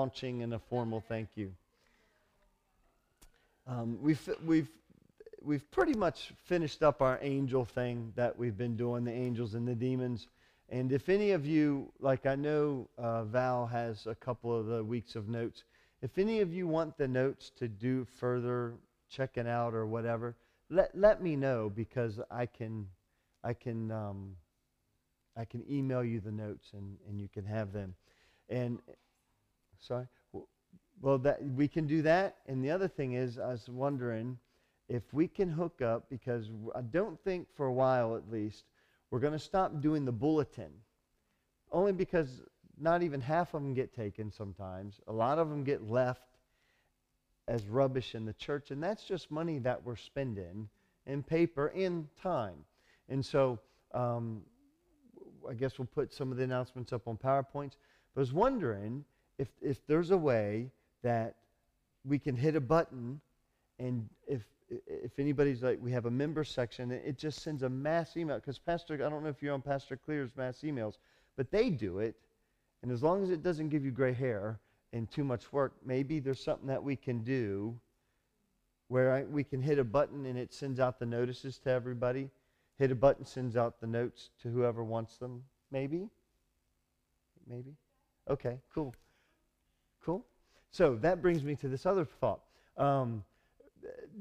launching and a formal thank you. Um, we've, we've, we've pretty much finished up our angel thing that we've been doing, the angels and the demons. And if any of you, like I know uh, Val has a couple of the weeks of notes, if any of you want the notes to do further checking out or whatever, let, let me know because I can, I can, um, I can email you the notes and, and you can have them. And sorry, well, that we can do that. And the other thing is, I was wondering if we can hook up because I don't think for a while at least we're going to stop doing the bulletin. Only because not even half of them get taken sometimes. A lot of them get left as rubbish in the church, and that's just money that we're spending in paper and time. And so um, I guess we'll put some of the announcements up on PowerPoints. But I was wondering if, if there's a way that we can hit a button and if if anybody's like we have a member section it just sends a mass email because pastor i don't know if you're on pastor clear's mass emails but they do it. And as long as it doesn't give you gray hair and too much work maybe there's something that we can do where I, we can hit a button and it sends out the notices to everybody. Hit a button sends out the notes to whoever wants them. Maybe? Maybe? Okay cool cool so that brings me to this other thought. Um,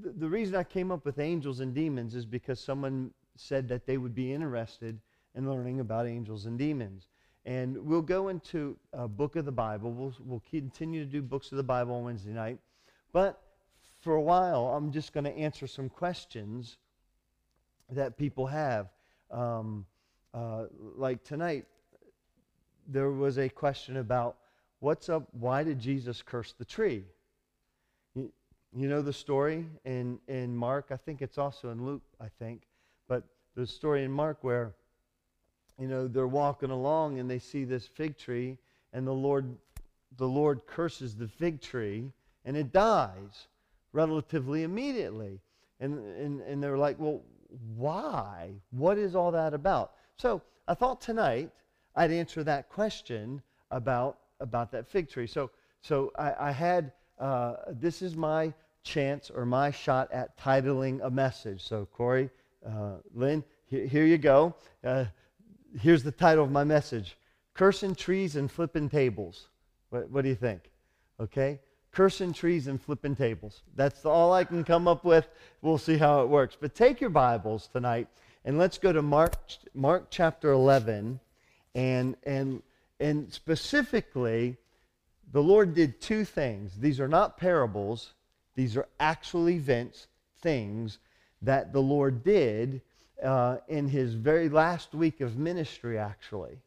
the, the reason I came up with angels and demons is because someone said that they would be interested in learning about angels and demons. And we'll go into a book of the Bible. We'll, we'll continue to do books of the Bible on Wednesday night. But for a while, I'm just going to answer some questions that people have. Um, uh, like tonight, there was a question about What's up? Why did Jesus curse the tree? You, you know the story in, in Mark? I think it's also in Luke, I think. But the story in Mark where, you know, they're walking along and they see this fig tree and the Lord, the Lord curses the fig tree and it dies relatively immediately. And, and, and they're like, well, why? What is all that about? So I thought tonight I'd answer that question about about that fig tree. So, so I, I had, uh, this is my chance or my shot at titling a message. So, Corey, uh, Lynn, here, here, you go. Uh, here's the title of my message Cursing Trees and Flipping Tables. What, what do you think? Okay? Cursing trees and flipping tables. That's all I can come up with. We'll see how it works. But take your Bibles tonight and let's go to Mark, Mark chapter 11 and, and and specifically, the Lord did two things. These are not parables, these are actual events, things that the Lord did uh, in his very last week of ministry, actually.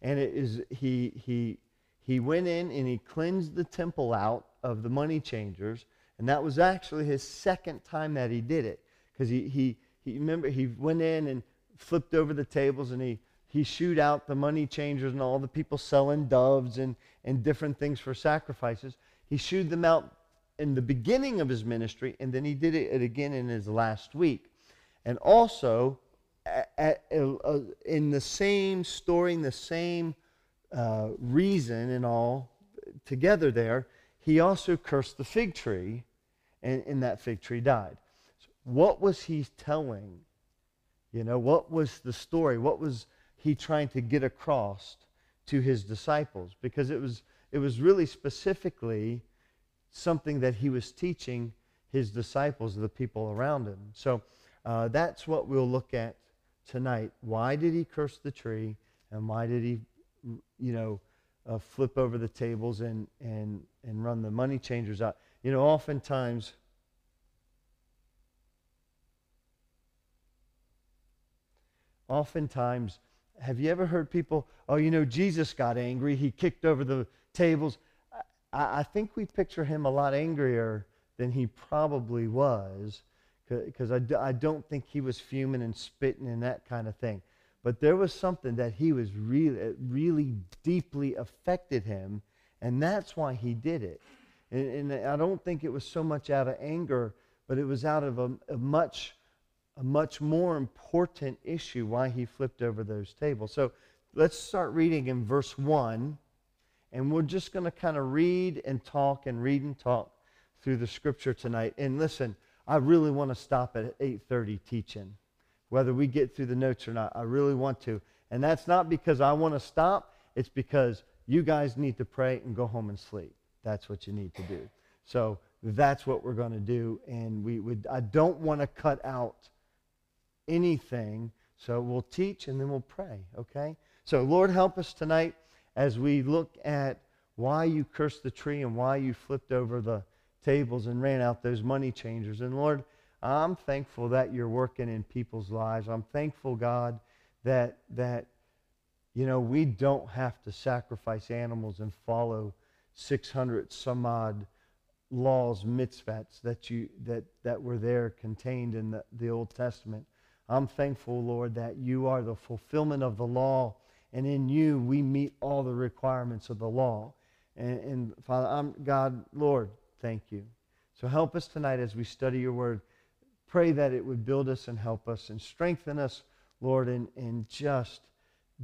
And it is he he he went in and he cleansed the temple out of the money changers, and that was actually his second time that he did it. Because he, he he remember he went in and flipped over the tables and he he shooed out the money changers and all the people selling doves and, and different things for sacrifices. He shooed them out in the beginning of his ministry, and then he did it again in his last week. And also, at, at, uh, in the same story, in the same uh, reason and all together there, he also cursed the fig tree, and, and that fig tree died. So what was he telling? You know, what was the story? What was he trying to get across to his disciples because it was it was really specifically something that he was teaching his disciples, the people around him. So uh, that's what we'll look at tonight. Why did he curse the tree, and why did he, you know, uh, flip over the tables and and and run the money changers out? You know, oftentimes. Oftentimes, have you ever heard people, oh, you know, Jesus got angry. He kicked over the tables. I, I think we picture him a lot angrier than he probably was because I, I don't think he was fuming and spitting and that kind of thing. But there was something that he was really, really deeply affected him, and that's why he did it. And, and I don't think it was so much out of anger, but it was out of a, a much a much more important issue why he flipped over those tables. So let's start reading in verse 1. And we're just going to kind of read and talk and read and talk through the scripture tonight. And listen, I really want to stop at 8:30 teaching. Whether we get through the notes or not, I really want to. And that's not because I want to stop, it's because you guys need to pray and go home and sleep. That's what you need to do. So that's what we're going to do and we would I don't want to cut out anything. So we'll teach and then we'll pray, okay? So Lord help us tonight as we look at why you cursed the tree and why you flipped over the tables and ran out those money changers. And Lord, I'm thankful that you're working in people's lives. I'm thankful, God, that that you know we don't have to sacrifice animals and follow 600 some odd laws, mitzvahs that you that that were there contained in the, the Old Testament. I'm thankful, Lord, that you are the fulfillment of the law, and in you we meet all the requirements of the law. And, and Father, I'm God, Lord, thank you. So help us tonight as we study your word. Pray that it would build us and help us and strengthen us, Lord, and, and just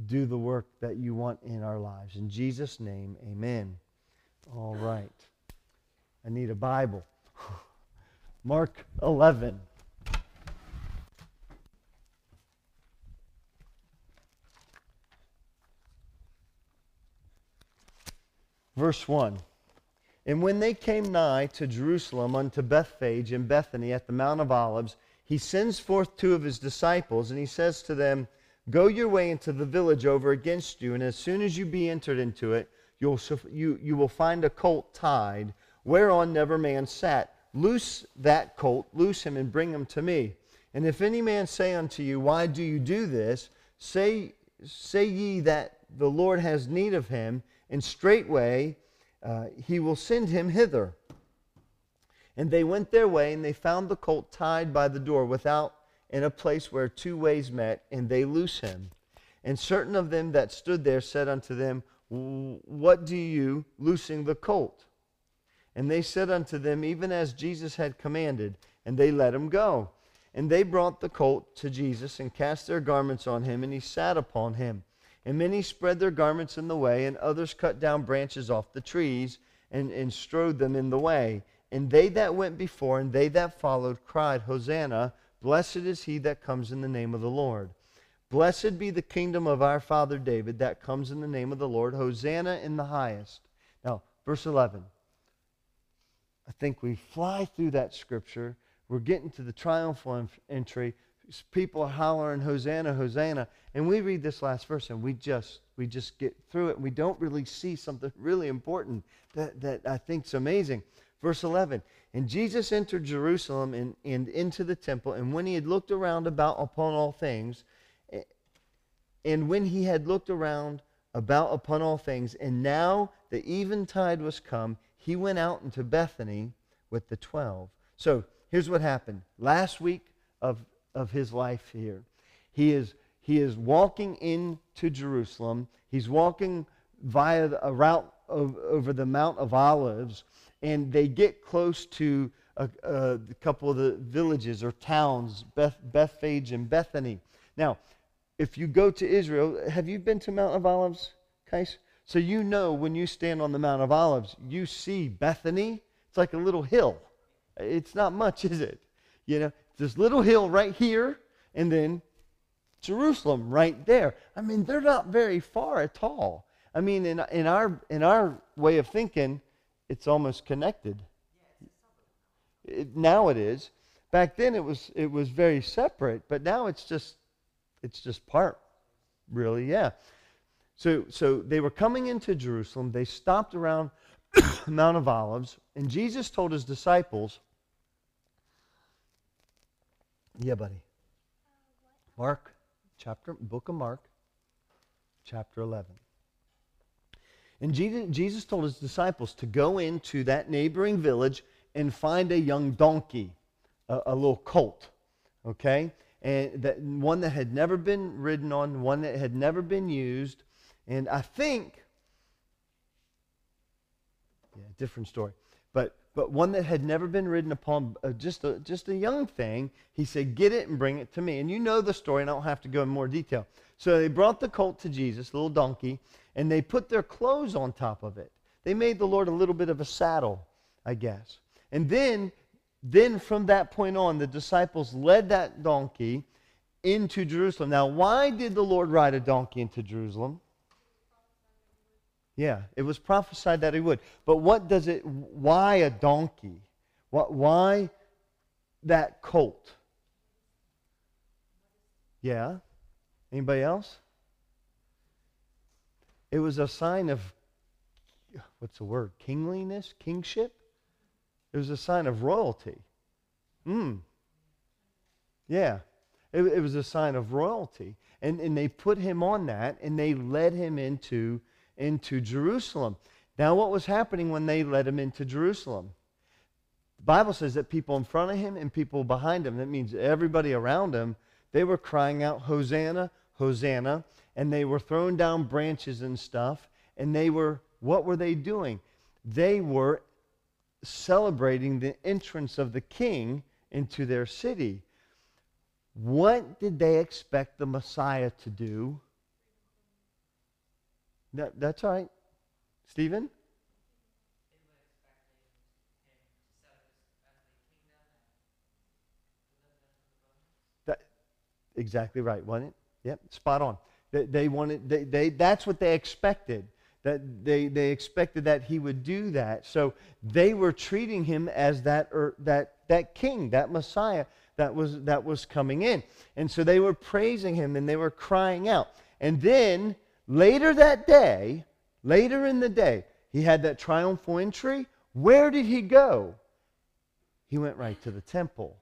do the work that you want in our lives. In Jesus' name, amen. All right. I need a Bible. Mark 11. Verse 1. And when they came nigh to Jerusalem unto Bethphage and Bethany at the Mount of Olives, he sends forth two of his disciples, and he says to them, Go your way into the village over against you, and as soon as you be entered into it, you'll, you, you will find a colt tied, whereon never man sat. Loose that colt, loose him, and bring him to me. And if any man say unto you, Why do you do this? Say, say ye that the Lord has need of him, and straightway uh, he will send him hither. And they went their way, and they found the colt tied by the door without in a place where two ways met, and they loose him. And certain of them that stood there said unto them, What do you, loosing the colt? And they said unto them, Even as Jesus had commanded, and they let him go. And they brought the colt to Jesus, and cast their garments on him, and he sat upon him. And many spread their garments in the way, and others cut down branches off the trees and, and strode them in the way. And they that went before and they that followed cried, Hosanna, blessed is he that comes in the name of the Lord. Blessed be the kingdom of our father David that comes in the name of the Lord. Hosanna in the highest. Now, verse 11. I think we fly through that scripture. We're getting to the triumphal entry people are hollering hosanna hosanna. And we read this last verse and we just we just get through it and we don't really see something really important that, that i think's amazing. Verse 11 and jesus entered jerusalem and, and into the temple and when he had looked around about upon all things and when he had looked around about upon all things and now the eventide was come he went out into bethany with the twelve. So here's what happened. Last week of of his life here. He is, he is walking into Jerusalem. He's walking via a route of, over the Mount of Olives, and they get close to a, a, couple of the villages or towns, Beth, Bethphage and Bethany. Now, if you go to Israel, have you been to Mount of Olives, Kais? So you know when you stand on the Mount of Olives, you see Bethany. It's like a little hill. It's not much, is it? You know, this little hill right here, and then Jerusalem right there. I mean, they're not very far at all. I mean, in, in, our, in our way of thinking, it's almost connected. It, now it is. Back then it was it was very separate, but now it's just it's just part. Really, yeah. So so they were coming into Jerusalem. They stopped around Mount of Olives, and Jesus told his disciples, yeah, buddy. Mark, chapter, book of Mark, chapter 11. And Jesus told his disciples to go into that neighboring village and find a young donkey, a, a little colt, okay? And that one that had never been ridden on, one that had never been used. And I think Yeah, different story. But one that had never been ridden upon, uh, just a just a young thing. He said, "Get it and bring it to me." And you know the story, and I don't have to go in more detail. So they brought the colt to Jesus, little donkey, and they put their clothes on top of it. They made the Lord a little bit of a saddle, I guess. And then then from that point on, the disciples led that donkey into Jerusalem. Now, why did the Lord ride a donkey into Jerusalem? Yeah, it was prophesied that he would. But what does it, why a donkey? What, why that colt? Yeah. Anybody else? It was a sign of, what's the word? Kingliness? Kingship? It was a sign of royalty. Hmm. Yeah. It, it, was a sign of royalty. And, and they put him on that and they led him into, into Jerusalem. Now, what was happening when they led him into Jerusalem? The Bible says that people in front of him and people behind him, that means everybody around him, they were crying out, Hosanna, Hosanna. And they were throwing down branches and stuff. And they were, what were they doing? They were celebrating the entrance of the king into their city. What did they expect the Messiah to do? That, that's right. Stephen? That, exactly right, wasn't it? Yep, spot on. They, they wanted, they, they, that's what they expected that they, they expected that he would do that. So they were treating him as that, er, that, that king, that Messiah that was, that was coming in. And so they were praising him and they were crying out. And then later that day, later in the day, he had that triumphal entry. Where did he go? He went right to the temple.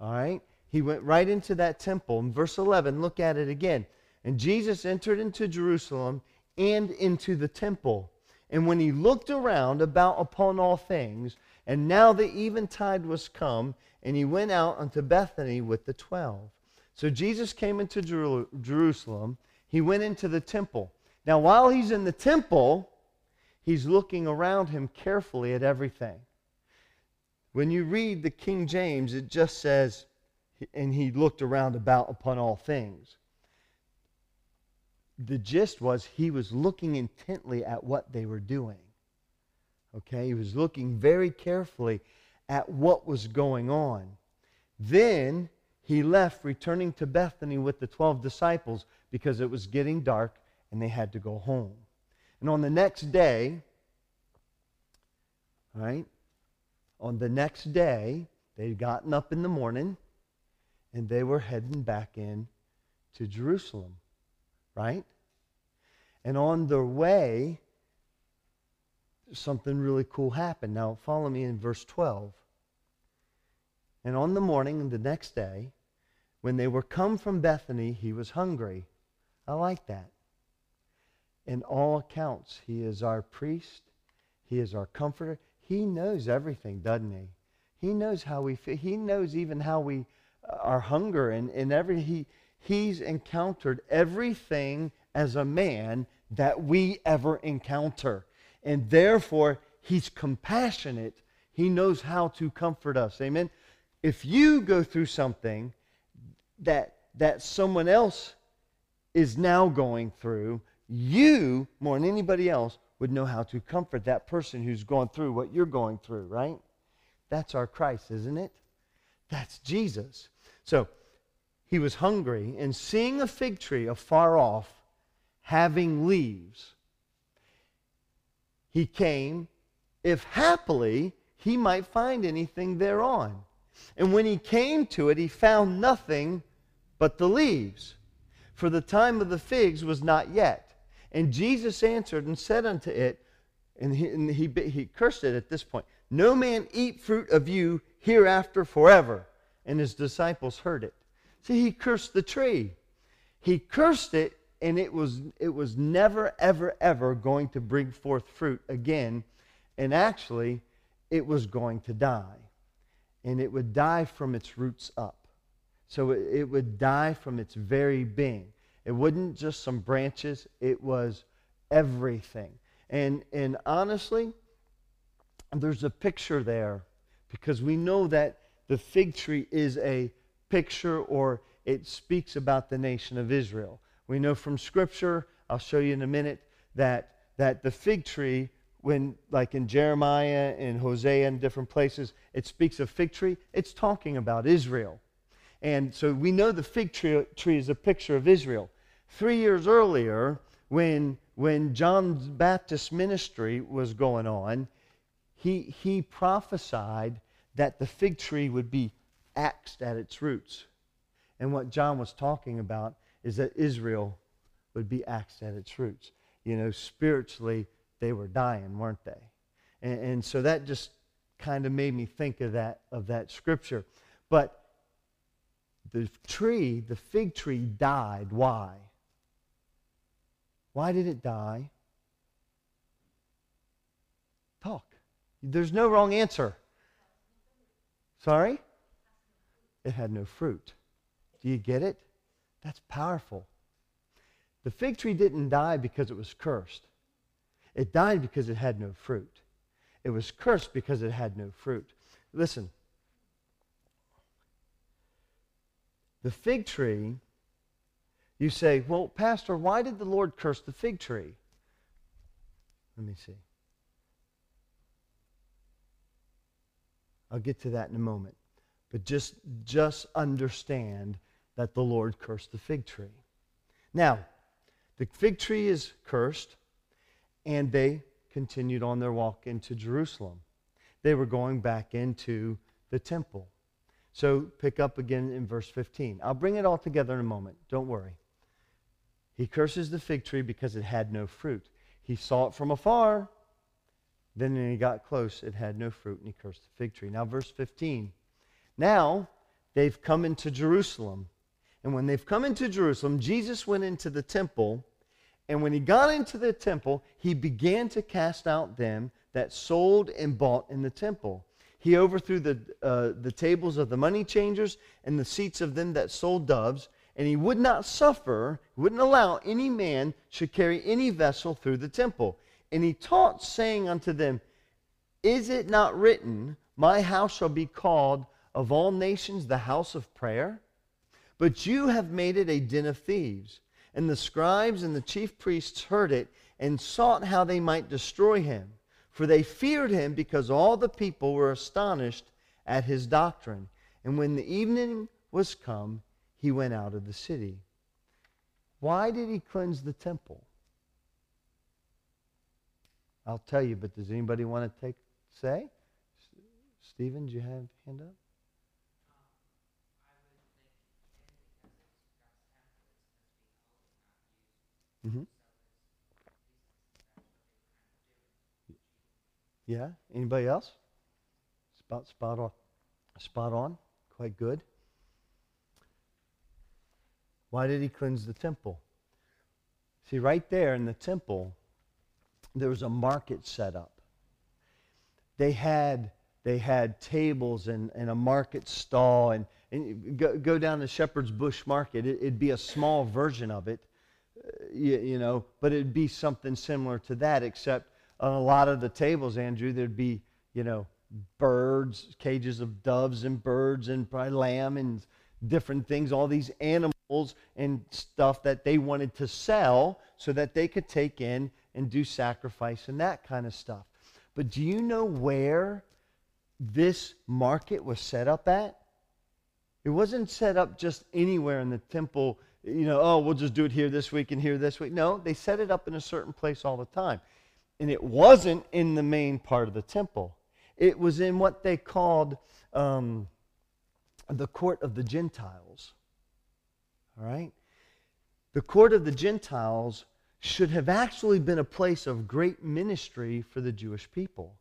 All right? He went right into that temple. In verse 11, look at it again. And Jesus entered into Jerusalem and into the temple. And when he looked around about upon all things, and now the eventide was come, and he went out unto Bethany with the twelve. So Jesus came into Jer- Jerusalem. He went into the temple. Now, while he's in the temple, he's looking around him carefully at everything. When you read the King James, it just says, and he looked around about upon all things the gist was he was looking intently at what they were doing. Okay? He was looking very carefully at what was going on. Then he left, returning to Bethany with the 12 disciples because it was getting dark and they had to go home. And on the next day, right? On the next day, they'd gotten up in the morning and they were heading back in to Jerusalem right? And on their way, something really cool happened. Now, follow me in verse 12. And on the morning the next day, when they were come from Bethany, he was hungry. I like that. In all accounts, he is our priest, he is our comforter. He knows everything, doesn't he? He knows how we feel. He knows even how we, uh, our hunger and, and every, he, he's encountered everything as a man that we ever encounter. And therefore, he's compassionate. He knows how to comfort us. Amen. If you go through something that that someone else is now going through, you, more than anybody else, would know how to comfort that person who's going through what you're going through, right? That's our Christ, isn't it? That's Jesus. So he was hungry, and seeing a fig tree afar off, having leaves, he came, if happily he might find anything thereon. And when he came to it, he found nothing but the leaves, for the time of the figs was not yet. And Jesus answered and said unto it, and he, and he, he cursed it at this point, No man eat fruit of you hereafter forever. And his disciples heard it. See, he cursed the tree. He cursed it, and it was, it was never, ever, ever going to bring forth fruit again. And actually, it was going to die. And it would die from its roots up. So it, it would die from its very being. It wasn't just some branches, it was everything. And, and honestly, there's a picture there because we know that the fig tree is a picture or it speaks about the nation of Israel. We know from Scripture, I'll show you in a minute, that, that the fig tree, when like in Jeremiah and Hosea and different places, it speaks of fig tree, it's talking about Israel. And so we know the fig tree, tree is a picture of Israel. Three years earlier, when, when John Baptist's ministry was going on, he, he prophesied that the fig tree would be axed at its roots. And what John was talking about is that Israel would be axed at its roots. You know, spiritually, they were dying, weren't they? And, and so that just kind of made me think of that, of that scripture. But the tree, the fig tree, died. Why? Why did it die? Talk. There's no wrong answer. Sorry? It had no fruit. Do you get it? That's powerful. The fig tree didn't die because it was cursed. It died because it had no fruit. It was cursed because it had no fruit. Listen. The fig tree, you say, well, Pastor, why did the Lord curse the fig tree? Let me see. I'll get to that in a moment. But just, just understand that the Lord cursed the fig tree. Now, the fig tree is cursed, and they continued on their walk into Jerusalem. They were going back into the temple. So pick up again in verse 15. I'll bring it all together in a moment. Don't worry. He curses the fig tree because it had no fruit. He saw it from afar. Then when he got close, it had no fruit, and he cursed the fig tree. Now, verse 15. Now they've come into Jerusalem. And when they've come into Jerusalem, Jesus went into the temple. And when he got into the temple, he began to cast out them that sold and bought in the temple. He overthrew the, uh, the tables of the money changers and the seats of them that sold doves. And he would not suffer, wouldn't allow any man should carry any vessel through the temple. And he taught, saying unto them, Is it not written, My house shall be called of all nations the house of prayer? But you have made it a den of thieves. And the scribes and the chief priests heard it and sought how they might destroy him. For they feared him because all the people were astonished at his doctrine. And when the evening was come, he went out of the city. Why did he cleanse the temple? I'll tell you, but does anybody want to take say? Stephen, do you have hand up? Mm-hmm. Yeah. Anybody else? Spot spot on. Spot on. Quite good. Why did he cleanse the temple? See, right there in the temple, there was a market set up. They had they had tables and, and a market stall and, and go, go down to Shepherd's Bush Market. It, it'd be a small version of it uh, you, you know, but it'd be something similar to that, except on a lot of the tables, Andrew, there'd be, you know, birds, cages of doves and birds and probably lamb and different things, all these animals and stuff that they wanted to sell so that they could take in and do sacrifice and that kind of stuff. But do you know where this market was set up at? It wasn't set up just anywhere in the temple you know, oh, we'll just do it here this week and here this week. No, they set it up in a certain place all the time. And it wasn't in the main part of the temple, it was in what they called um, the court of the Gentiles. All right? The court of the Gentiles should have actually been a place of great ministry for the Jewish people.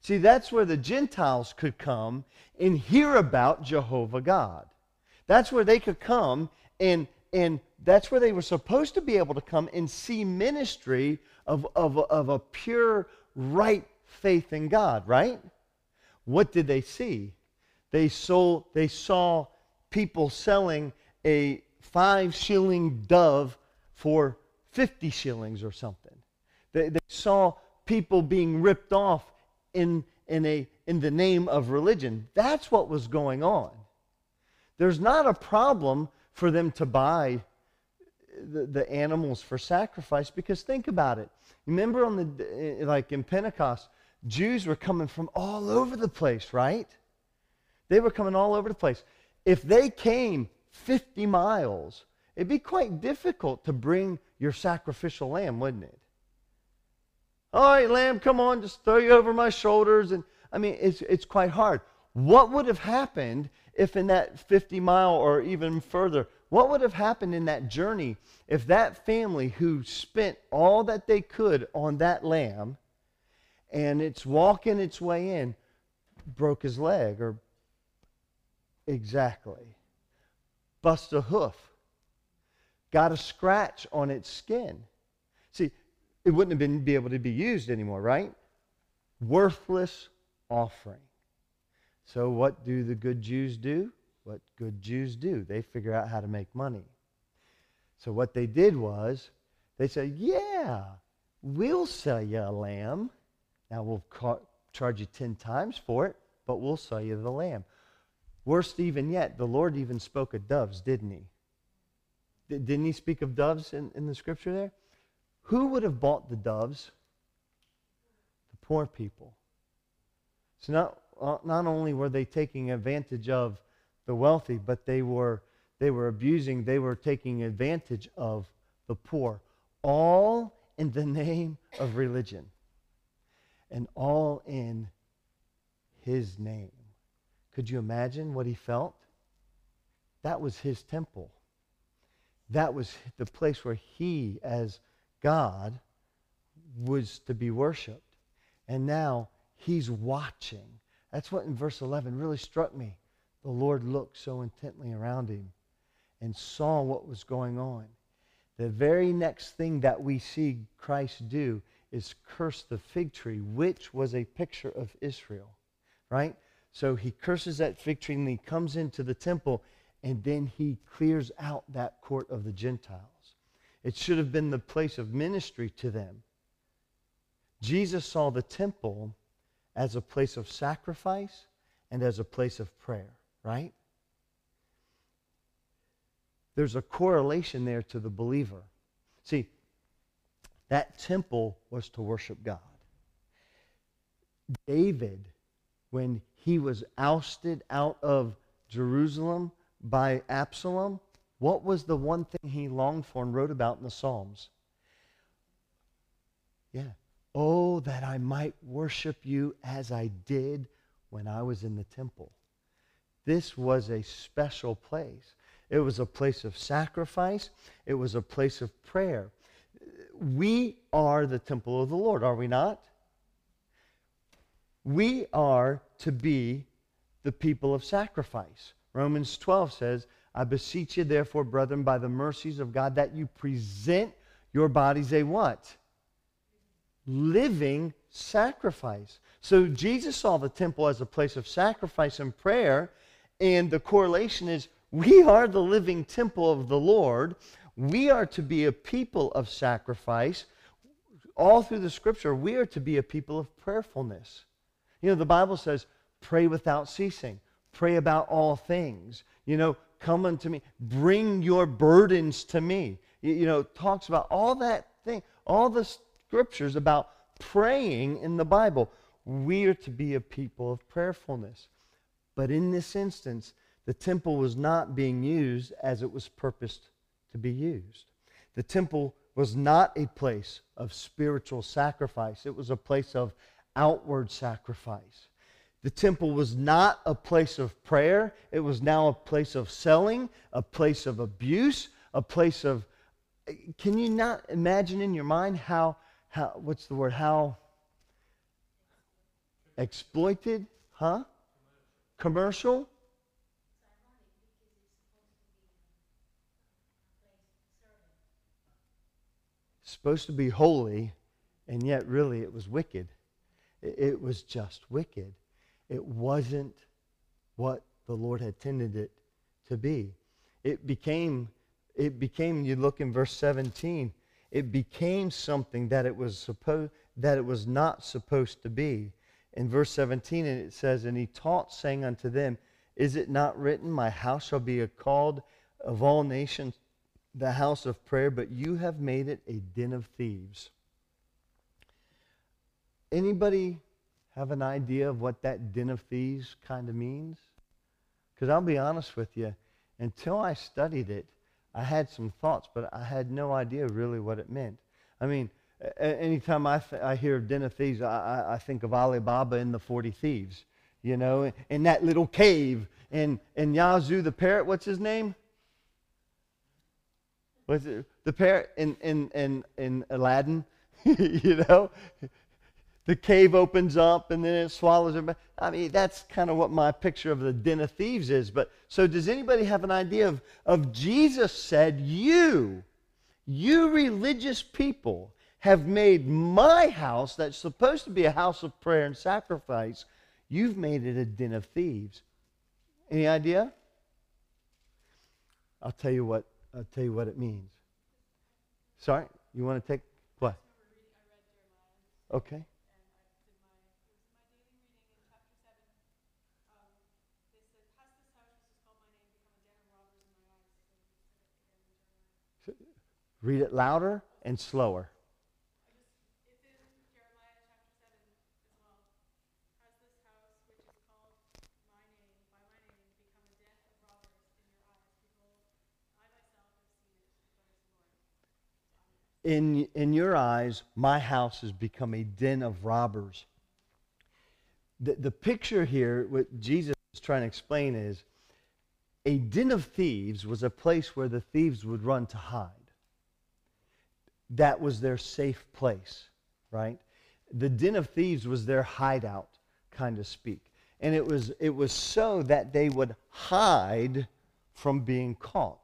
See, that's where the Gentiles could come and hear about Jehovah God. That's where they could come and and that's where they were supposed to be able to come and see ministry of, of, of a pure, right faith in God, right? What did they see? They, sold, they saw people selling a five shilling dove for 50 shillings or something. They, they saw people being ripped off in, in, a, in the name of religion. That's what was going on. There's not a problem for them to buy the, the animals for sacrifice because think about it. Remember on the eh, like in Pentecost, Jews were coming from all over the place, right? They were coming all over the place. If they came 50 miles, it'd be quite difficult to bring your sacrificial lamb, wouldn't it? All right, lamb, come on, just throw you over my shoulders. And I mean, it's, it's quite hard. What would have happened if in that 50 mile or even further, what would have happened in that journey if that family who spent all that they could on that lamb and it's walking its way in broke his leg or exactly bust a hoof got a scratch on its skin see it wouldn't have been be able to be used anymore, right? Worthless offering. So what do the good Jews do? What good Jews do? They figure out how to make money. So what they did was they said, "Yeah, we'll sell you a lamb. Now we'll ca- charge you 10 times for it, but we'll sell you the lamb." Worst even yet, the Lord even spoke of doves, didn't he? D- didn't he speak of doves in, in the scripture there? Who would have bought the doves? The poor people. So not, uh, not only were they taking advantage of the wealthy, but they were, they were abusing, they were taking advantage of the poor. All in the name of religion. And all in his name. Could you imagine what he felt? That was his temple. That was the place where he, as God was to be worshiped. And now he's watching. That's what in verse 11 really struck me. The Lord looked so intently around him and saw what was going on. The very next thing that we see Christ do is curse the fig tree, which was a picture of Israel, right? So he curses that fig tree and he comes into the temple and then he clears out that court of the Gentiles. It should have been the place of ministry to them. Jesus saw the temple as a place of sacrifice and as a place of prayer, right? There's a correlation there to the believer. See, that temple was to worship God. David, when he was ousted out of Jerusalem by Absalom, what was the one thing he longed for and wrote about in the Psalms? Yeah. Oh, that I might worship you as I did when I was in the temple. This was a special place. It was a place of sacrifice. It was a place of prayer. We are the temple of the Lord, are we not? We are to be the people of sacrifice. Romans 12 says, I beseech you, therefore, brethren, by the mercies of God, that you present your bodies a what? Living sacrifice. So Jesus saw the temple as a place of sacrifice and prayer, and the correlation is we are the living temple of the Lord. We are to be a people of sacrifice. All through the scripture, we are to be a people of prayerfulness. You know, the Bible says, pray without ceasing, pray about all things. You know, Come unto me. Bring your burdens to me. You, you know, talks about all that thing, all the scriptures about praying in the Bible. We are to be a people of prayerfulness. But in this instance, the temple was not being used as it was purposed to be used. The temple was not a place of spiritual sacrifice, it was a place of outward sacrifice. The temple was not a place of prayer. It was now a place of selling, a place of abuse, a place of. Can you not imagine in your mind how, how what's the word, how exploited, huh? Commercial? Supposed to be holy, and yet really it was wicked. It was just wicked. It wasn't what the Lord had tended it to be. It became, it became, you look in verse 17, it became something that it was supposed that it was not supposed to be. In verse 17, and it says, And he taught, saying unto them, Is it not written, My house shall be called of all nations the house of prayer, but you have made it a den of thieves. Anybody have an idea of what that den of thieves kind of means? Because I'll be honest with you, until I studied it, I had some thoughts, but I had no idea really what it meant. I mean, anytime I, th- I hear of den of thieves, I, I, I think of Ali Baba and the 40 thieves, you know, in that little cave. And, and Yazoo the parrot, what's his name? Was it the parrot in, in, in, in Aladdin? you know? The cave opens up and then it swallows it. I mean, that's kind of what my picture of the den of thieves is. But so does anybody have an idea of, of Jesus said, You, you religious people, have made my house, that's supposed to be a house of prayer and sacrifice, you've made it a den of thieves. Any idea? I'll tell you what I'll tell you what it means. Sorry, you want to take what? Okay. Read it louder and slower. In, in your eyes, my house has become a den of robbers. The, the picture here, what Jesus is trying to explain is a den of thieves was a place where the thieves would run to hide. That was their safe place, right? The den of thieves was their hideout, kind of speak. And it was, it was so that they would hide from being caught.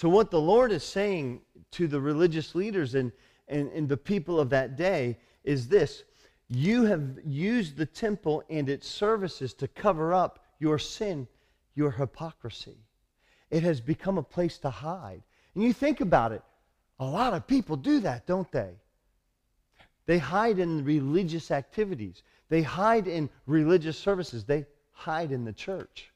So, what the Lord is saying to the religious leaders and, and, and the people of that day is this you have used the temple and its services to cover up your sin, your hypocrisy. It has become a place to hide. And you think about it, a lot of people do that, don't they? They hide in religious activities, they hide in religious services, they hide in the church.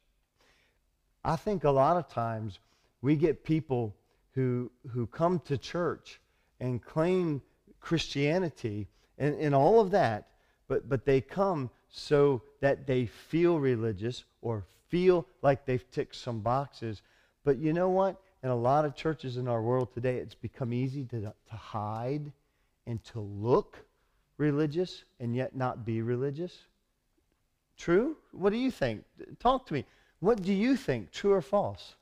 I think a lot of times we get people who, who come to church and claim Christianity and, and all of that, but, but they come so that they feel religious or feel like they've ticked some boxes. But you know what? In a lot of churches in our world today, it's become easy to, to hide and to look religious and yet not be religious. True? What do you think? Talk to me. What do you think, true or false?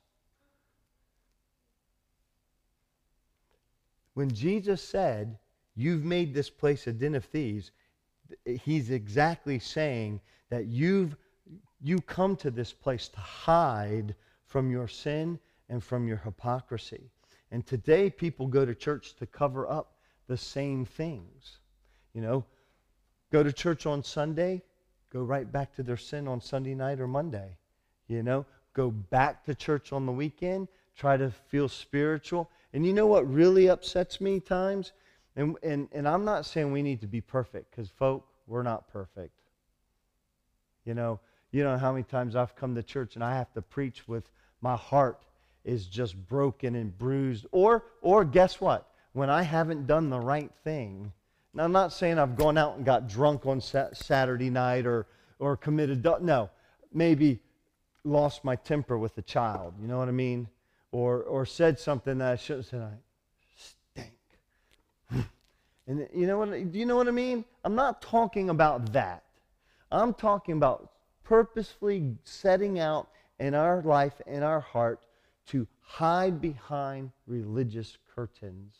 When Jesus said, You've made this place a den of thieves, he's exactly saying that you've you come to this place to hide from your sin and from your hypocrisy. And today people go to church to cover up the same things. You know, go to church on Sunday, go right back to their sin on Sunday night or Monday. You know, go back to church on the weekend, try to feel spiritual, and you know what really upsets me times? And, and, and I'm not saying we need to be perfect, because, folk, we're not perfect. You know, you know how many times I've come to church and I have to preach with my heart is just broken and bruised. Or, or guess what? When I haven't done the right thing. Now, I'm not saying I've gone out and got drunk on Saturday night or, or committed, no, maybe lost my temper with a child. You know what I mean? Or, or said something that I shouldn't have said. I stink. and you know what? Do you know what I mean? I'm not talking about that. I'm talking about purposefully setting out in our life, in our heart, to hide behind religious curtains,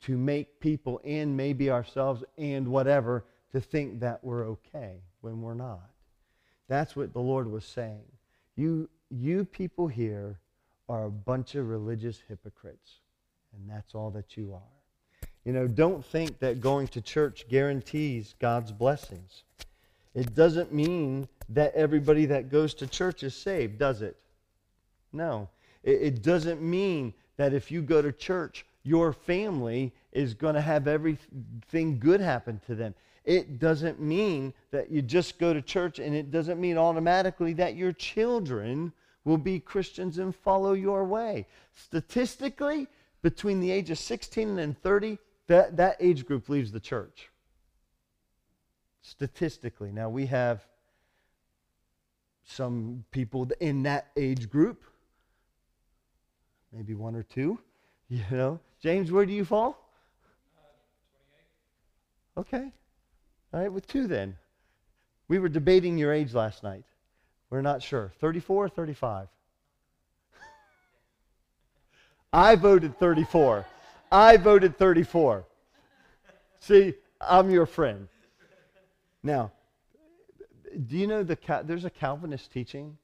to make people and maybe ourselves and whatever to think that we're okay when we're not. That's what the Lord was saying. You, you people here are a bunch of religious hypocrites. And that's all that you are. You know, don't think that going to church guarantees God's blessings. It doesn't mean that everybody that goes to church is saved, does it? No. It, it doesn't mean that if you go to church, your family is going to have everything good happen to them. It doesn't mean that you just go to church, and it doesn't mean automatically that your children will be Christians and follow your way. Statistically, between the age of 16 and 30, that, that age group leaves the church. Statistically. Now, we have some people in that age group, maybe one or two, you know. James, where do you fall? Uh, okay. All right, with two then. We were debating your age last night. We're not sure. 34 or 35? I voted 34. I voted 34. See, I'm your friend. Now, do you know the there's a Calvinist teaching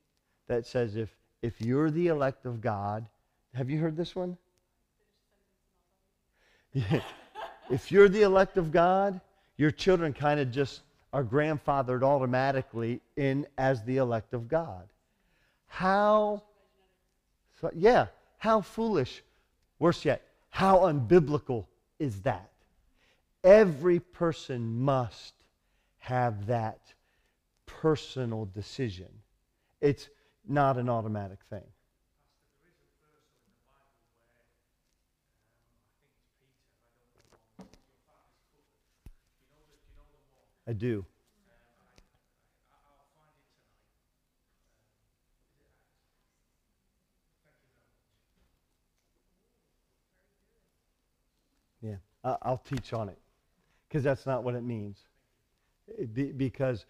that says if if you're the elect of God, have you heard this one? If you're the elect of God, your children kind of just are grandfathered automatically in as the elect of God. How, so, yeah, how foolish. Worse yet, how unbiblical is that? Every person must have that personal decision. It's not an automatic thing. I do. Yeah, I'll teach on it because that's not what it means. because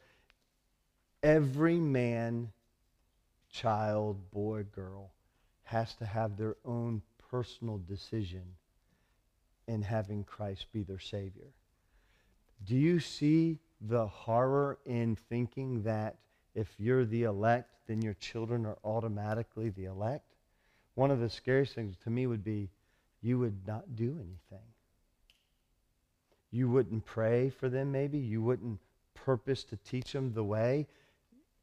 every man, child, boy, girl has to have their own personal decision in having Christ be their Savior. Do you see the horror in thinking that if you're the elect, then your children are automatically the elect? One of the scariest things to me would be you would not do anything. You wouldn't pray for them, maybe. You wouldn't purpose to teach them the way.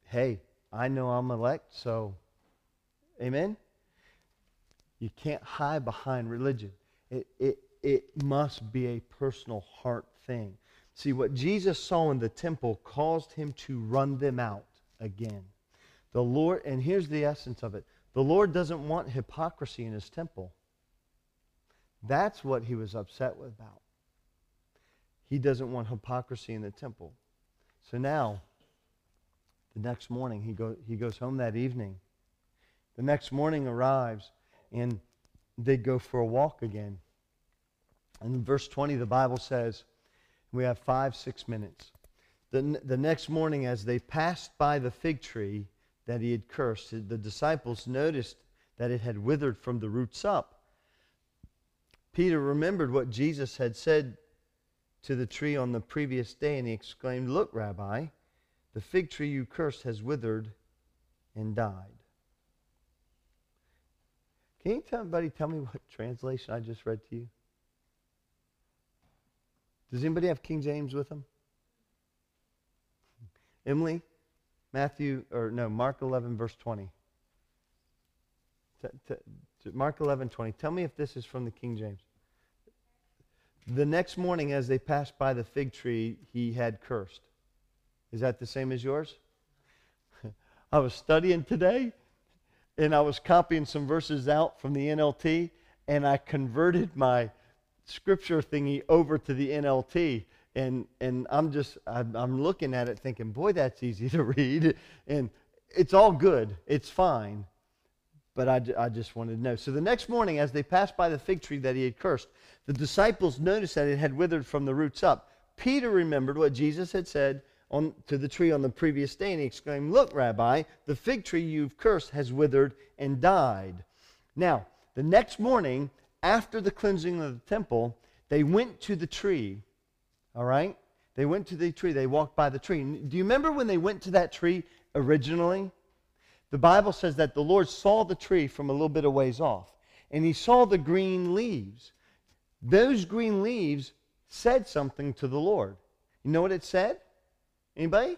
Hey, I know I'm elect, so, amen? You can't hide behind religion. It, it, it must be a personal heart thing. See, what Jesus saw in the temple caused him to run them out again. The Lord, and here's the essence of it the Lord doesn't want hypocrisy in his temple. That's what he was upset about. He doesn't want hypocrisy in the temple. So now, the next morning, he, go, he goes home that evening. The next morning arrives, and they go for a walk again. And in verse 20, the Bible says, we have five, six minutes. The, the next morning, as they passed by the fig tree that he had cursed, the disciples noticed that it had withered from the roots up. Peter remembered what Jesus had said to the tree on the previous day, and he exclaimed, Look, Rabbi, the fig tree you cursed has withered and died. Can you tell anybody tell me what translation I just read to you? Does anybody have King James with them? Emily, Matthew, or no, Mark 11, verse 20. T- t- Mark 11, 20. Tell me if this is from the King James. The next morning, as they passed by the fig tree, he had cursed. Is that the same as yours? I was studying today, and I was copying some verses out from the NLT, and I converted my scripture thingy over to the NLT. And, and I'm just, I'm, I'm looking at it thinking, boy, that's easy to read. And it's all good. It's fine. But I, I just wanted to know. So the next morning, as they passed by the fig tree that he had cursed, the disciples noticed that it had withered from the roots up. Peter remembered what Jesus had said on, to the tree on the previous day, and he exclaimed, Look, Rabbi, the fig tree you've cursed has withered and died. Now, the next morning, after the cleansing of the temple, they went to the tree. All right? They went to the tree. They walked by the tree. Do you remember when they went to that tree originally? The Bible says that the Lord saw the tree from a little bit of ways off, and he saw the green leaves. Those green leaves said something to the Lord. You know what it said? Anybody?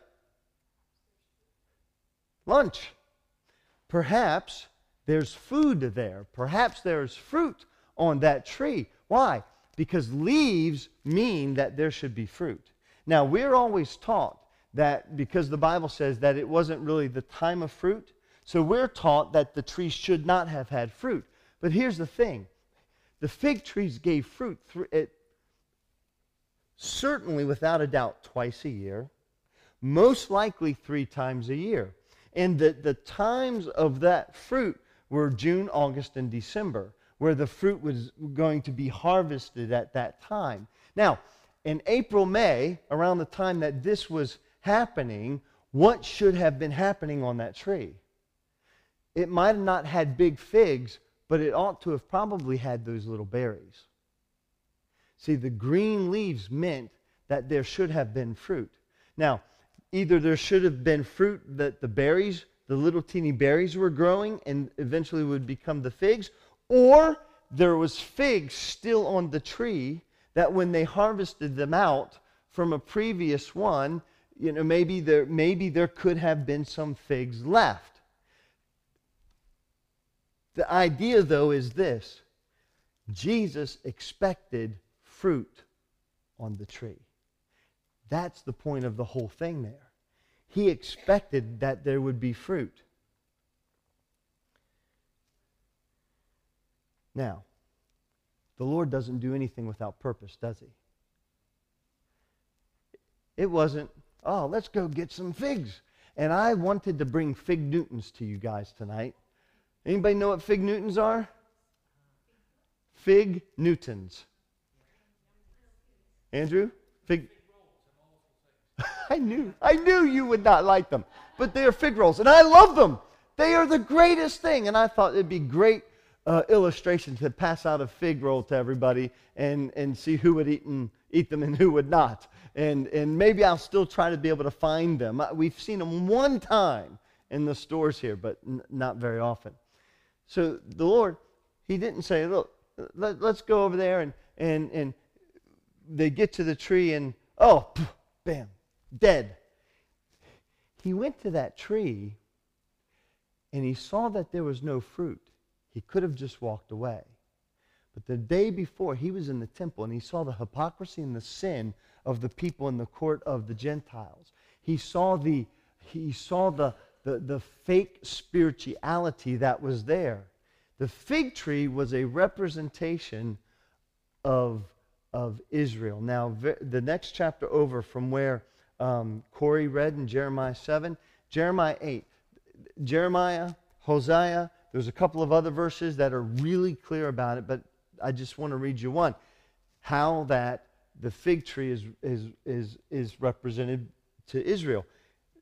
Lunch. Perhaps there's food there. Perhaps there's fruit on that tree. Why? Because leaves mean that there should be fruit. Now, we're always taught that because the Bible says that it wasn't really the time of fruit, so we're taught that the tree should not have had fruit. But here's the thing the fig trees gave fruit, th- it, certainly without a doubt, twice a year, most likely three times a year. And the, the times of that fruit were June, August, and December, where the fruit was going to be harvested at that time. Now, in April, May, around the time that this was happening, what should have been happening on that tree? It might have not had big figs, but it ought to have probably had those little berries. See, the green leaves meant that there should have been fruit. Now, either there should have been fruit that the berries, the little teeny berries were growing and eventually would become the figs, or there was figs still on the tree that when they harvested them out from a previous one, you know, maybe there, maybe there could have been some figs left. The idea, though, is this Jesus expected fruit on the tree. That's the point of the whole thing there. He expected that there would be fruit. Now, the Lord doesn't do anything without purpose, does he? It wasn't, oh, let's go get some figs. And I wanted to bring fig Newtons to you guys tonight. Anybody know what fig Newtons are? Fig Newtons. Andrew? Fig. I knew. I knew you would not like them. But they are fig rolls, and I love them. They are the greatest thing. And I thought it'd be great uh, illustration to pass out a fig roll to everybody and, and see who would eat, and, eat them and who would not. And, and maybe I'll still try to be able to find them. We've seen them one time in the stores here, but n- not very often. So the Lord, He didn't say, look, let, us go over there and, and, and they get to the tree and, oh, bam, dead. He went to that tree and he saw that there was no fruit. He could have just walked away. But the day before, he was in the temple and he saw the hypocrisy and the sin of the people in the court of the Gentiles. He saw the, he saw the, the, the fake spirituality that was there. The fig tree was a representation of of Israel. Now, the next chapter over from where um, Corey read in Jeremiah 7, Jeremiah 8. Jeremiah, Hosea, there's a couple of other verses that are really clear about it, but I just want to read you one. How that the fig tree is, is, is, is represented to Israel.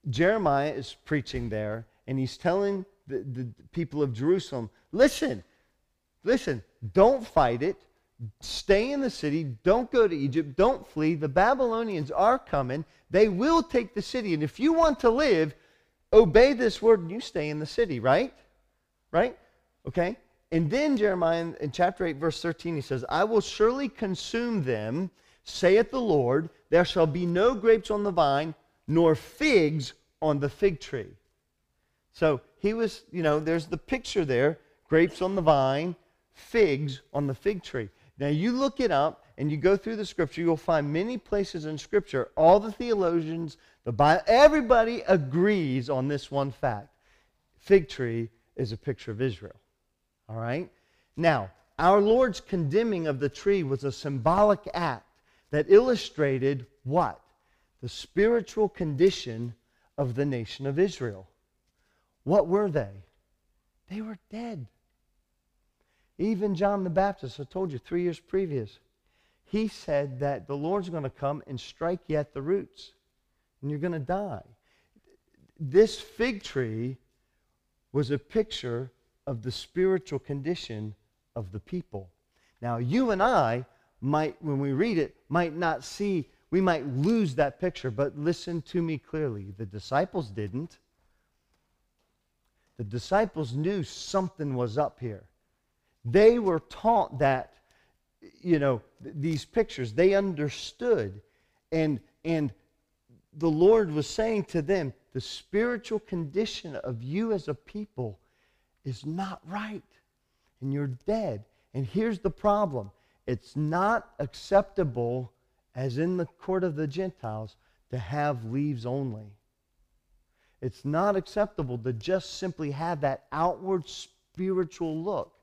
Jeremiah is preaching there, and he's telling the, the people of Jerusalem listen, listen, don't fight it Stay in the city. Don't go to Egypt. Don't flee. The Babylonians are coming. They will take the city. And if you want to live, obey this word and you stay in the city, right? Right? Okay? And then Jeremiah in chapter 8, verse 13, he says, I will surely consume them, saith the Lord. There shall be no grapes on the vine, nor figs on the fig tree. So he was, you know, there's the picture there grapes on the vine, figs on the fig tree. Now, you look it up and you go through the scripture, you'll find many places in scripture, all the theologians, the Bible, everybody agrees on this one fact. Fig tree is a picture of Israel. All right? Now, our Lord's condemning of the tree was a symbolic act that illustrated what? The spiritual condition of the nation of Israel. What were they? They were dead. Even John the Baptist, I told you three years previous, he said that the Lord's going to come and strike you at the roots, and you're going to die. This fig tree was a picture of the spiritual condition of the people. Now, you and I might, when we read it, might not see, we might lose that picture, but listen to me clearly. The disciples didn't. The disciples knew something was up here. They were taught that, you know, th- these pictures. They understood. And, and the Lord was saying to them, the spiritual condition of you as a people is not right. And you're dead. And here's the problem it's not acceptable as in the court of the Gentiles, to have leaves only. It's not acceptable to just simply have that outward spiritual look.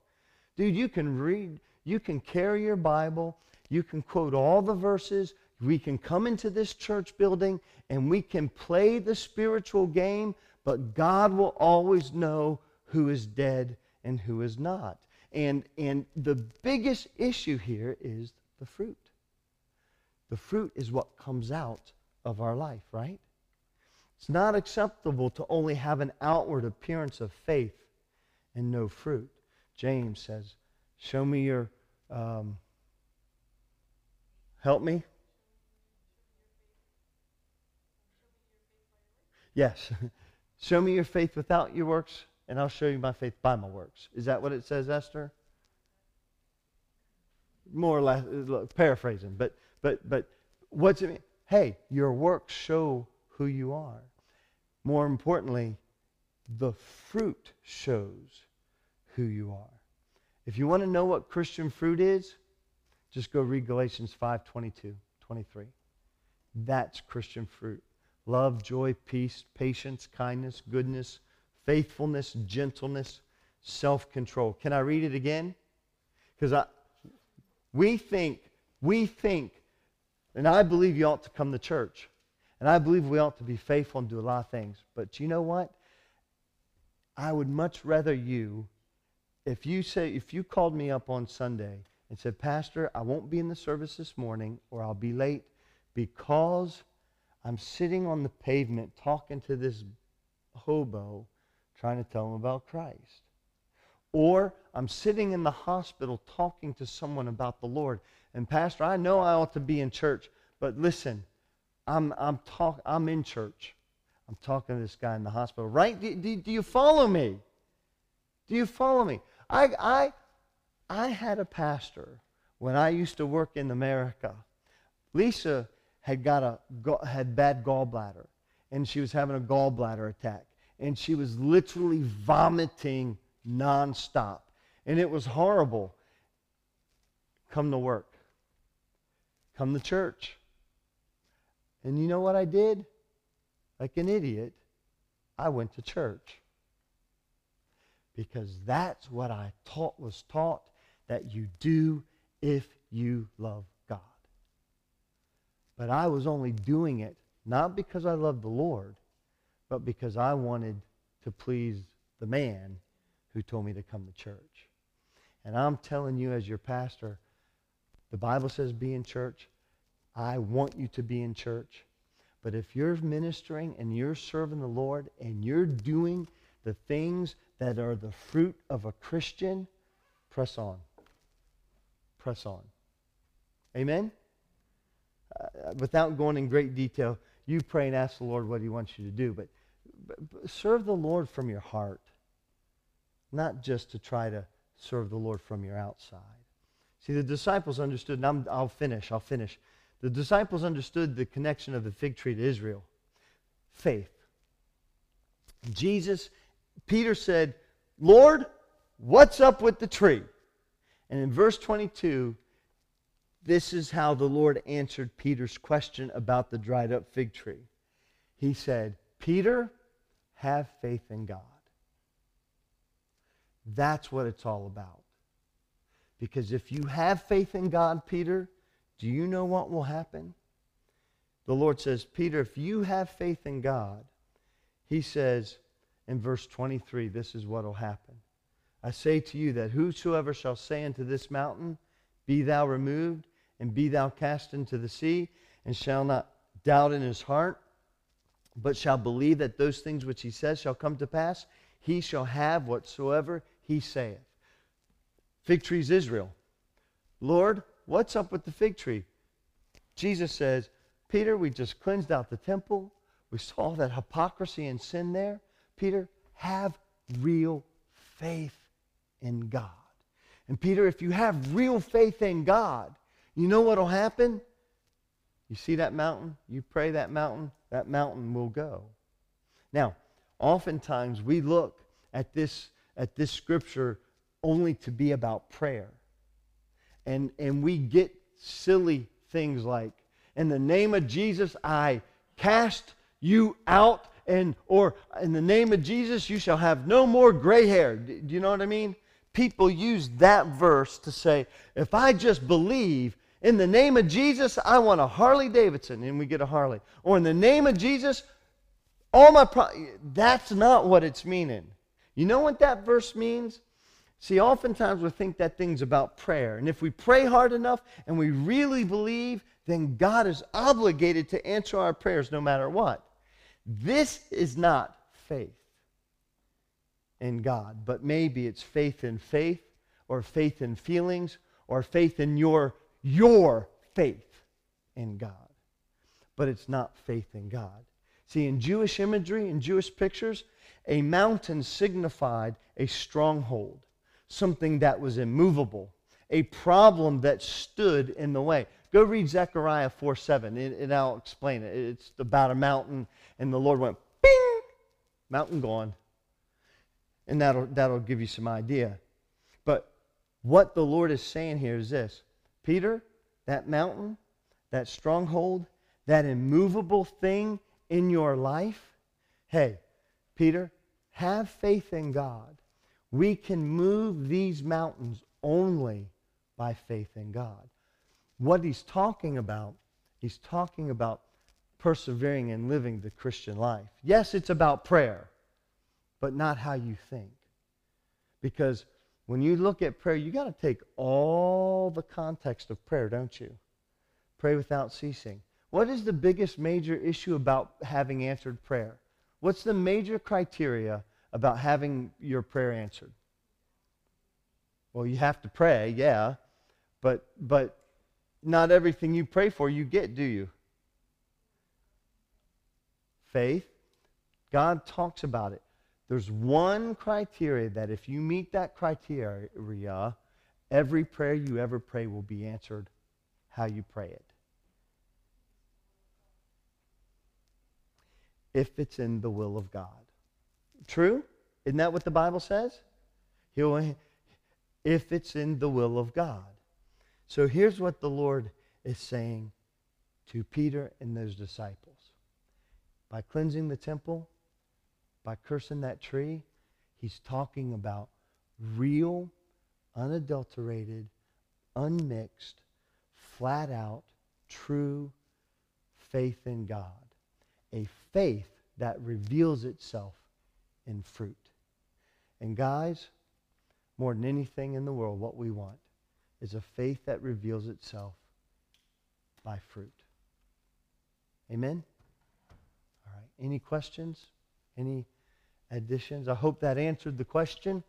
Dude, you can read, you can carry your Bible, you can quote all the verses, we can come into this church building and we can play the spiritual game, but God will always know who is dead and who is not. And, and the biggest issue here is the fruit. The fruit is what comes out of our life, right? It's not acceptable to only have an outward appearance of faith and no fruit. James says, Show me your. Um, help me. Yes. show me your faith without your works, and I'll show you my faith by my works. Is that what it says, Esther? More or less, uh, paraphrasing, but but but what's it mean? Hey, your works show who you are. More importantly, the fruit shows who you are. If you want to know what Christian fruit is, just go read Galatians 5 22, 23. That's Christian fruit love, joy, peace, patience, kindness, goodness, faithfulness, gentleness, self control. Can I read it again? Because we think, we think, and I believe you ought to come to church. And I believe we ought to be faithful and do a lot of things. But you know what? I would much rather you, if you say, if you called me up on Sunday and said, Pastor, I won't be in the service this morning or I'll be late because I'm sitting on the pavement talking to this hobo trying to tell him about Christ. Or I'm sitting in the hospital talking to someone about the Lord. And Pastor, I know I ought to be in church, but listen, I'm, I'm, talk, I'm in church. I'm talking to this guy in the hospital. Right? Do, do, do you follow me? Do you follow me? I, I, I had a pastor when I used to work in America. Lisa had got a had bad gallbladder, and she was having a gallbladder attack, and she was literally vomiting nonstop, and it was horrible. Come to work. Come to church. And you know what I did? Like an idiot, I went to church. Because that's what I taught was taught that you do if you love. But I was only doing it not because I loved the Lord, but because I wanted to please the man who told me to come to church. And I'm telling you as your pastor, the Bible says be in church. I want you to be in church. But if you're ministering and you're serving the Lord and you're doing the things that are the fruit of a Christian, press on. Press on. Amen? Without going in great detail, you pray and ask the Lord what he wants you to do. But, but, serve the Lord from your heart, not just to try to serve the Lord from your outside. See, the disciples understood, and I'm, I'll finish, I'll finish. The disciples understood the connection of the fig tree to Israel faith. Jesus, Peter said, Lord, what's up with the tree? And in verse 22, this is how the Lord answered Peter's question about the dried up fig tree. He said, Peter, have faith in God. That's what it's all about. Because if you have faith in God, Peter, do you know what will happen? The Lord says, Peter, if you have faith in God, he says in verse 23, this is what will happen. I say to you that whosoever shall say unto this mountain, Be thou removed, and be thou cast into the sea, and shall not doubt in his heart, but shall believe that those things which he says shall come to pass, he shall have whatsoever he saith. Fig tree's Israel. Lord, What's up with the fig tree? Jesus says, Peter, we just cleansed out the temple. We saw that hypocrisy and sin there. Peter, have real faith in God. And Peter, if you have real faith in God, you know what will happen? You see that mountain? You pray that mountain, that mountain will go. Now, oftentimes we look at this, at this scripture only to be about prayer. And, and we get silly things like, In the name of Jesus, I cast you out. And, or in the name of Jesus, you shall have no more gray hair. Do you know what I mean? People use that verse to say, if I just believe in the name of Jesus, I want a Harley Davidson, and we get a Harley. Or in the name of Jesus, all my pro-. That's not what it's meaning. You know what that verse means? See, oftentimes we think that thing's about prayer. And if we pray hard enough and we really believe, then God is obligated to answer our prayers no matter what. This is not faith in God, but maybe it's faith in faith or faith in feelings or faith in your your faith in God. But it's not faith in God. See, in Jewish imagery, in Jewish pictures, a mountain signified a stronghold, something that was immovable, a problem that stood in the way. Go read Zechariah 4 7, and I'll explain it. It's about a mountain, and the Lord went, bing, mountain gone. And that'll, that'll give you some idea. But what the Lord is saying here is this Peter, that mountain, that stronghold, that immovable thing in your life, hey, Peter, have faith in God. We can move these mountains only by faith in God. What he's talking about, he's talking about persevering and living the Christian life. Yes, it's about prayer, but not how you think. Because when you look at prayer, you got to take all the context of prayer, don't you? Pray without ceasing. What is the biggest major issue about having answered prayer? What's the major criteria about having your prayer answered? Well, you have to pray, yeah, but but not everything you pray for you get, do you? Faith. God talks about it. There's one criteria that if you meet that criteria, every prayer you ever pray will be answered how you pray it. If it's in the will of God. True? Isn't that what the Bible says? He'll, if it's in the will of God. So here's what the Lord is saying to Peter and those disciples. By cleansing the temple, by cursing that tree, he's talking about real, unadulterated, unmixed, flat out, true faith in God. A faith that reveals itself in fruit. And guys, more than anything in the world, what we want is a faith that reveals itself by fruit. Amen? All right. Any questions? Any additions? I hope that answered the question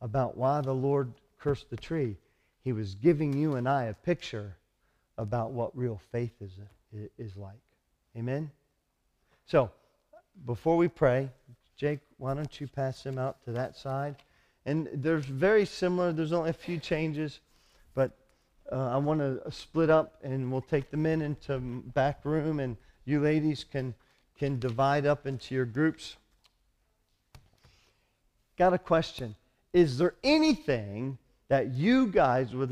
about why the Lord cursed the tree. He was giving you and I a picture about what real faith is, is like. Amen? So, before we pray, Jake, why don't you pass them out to that side? And there's very similar, there's only a few changes, but uh, I want to split up and we'll take the men into back room and you ladies can, can divide up into your groups got a question. Is there anything that you guys would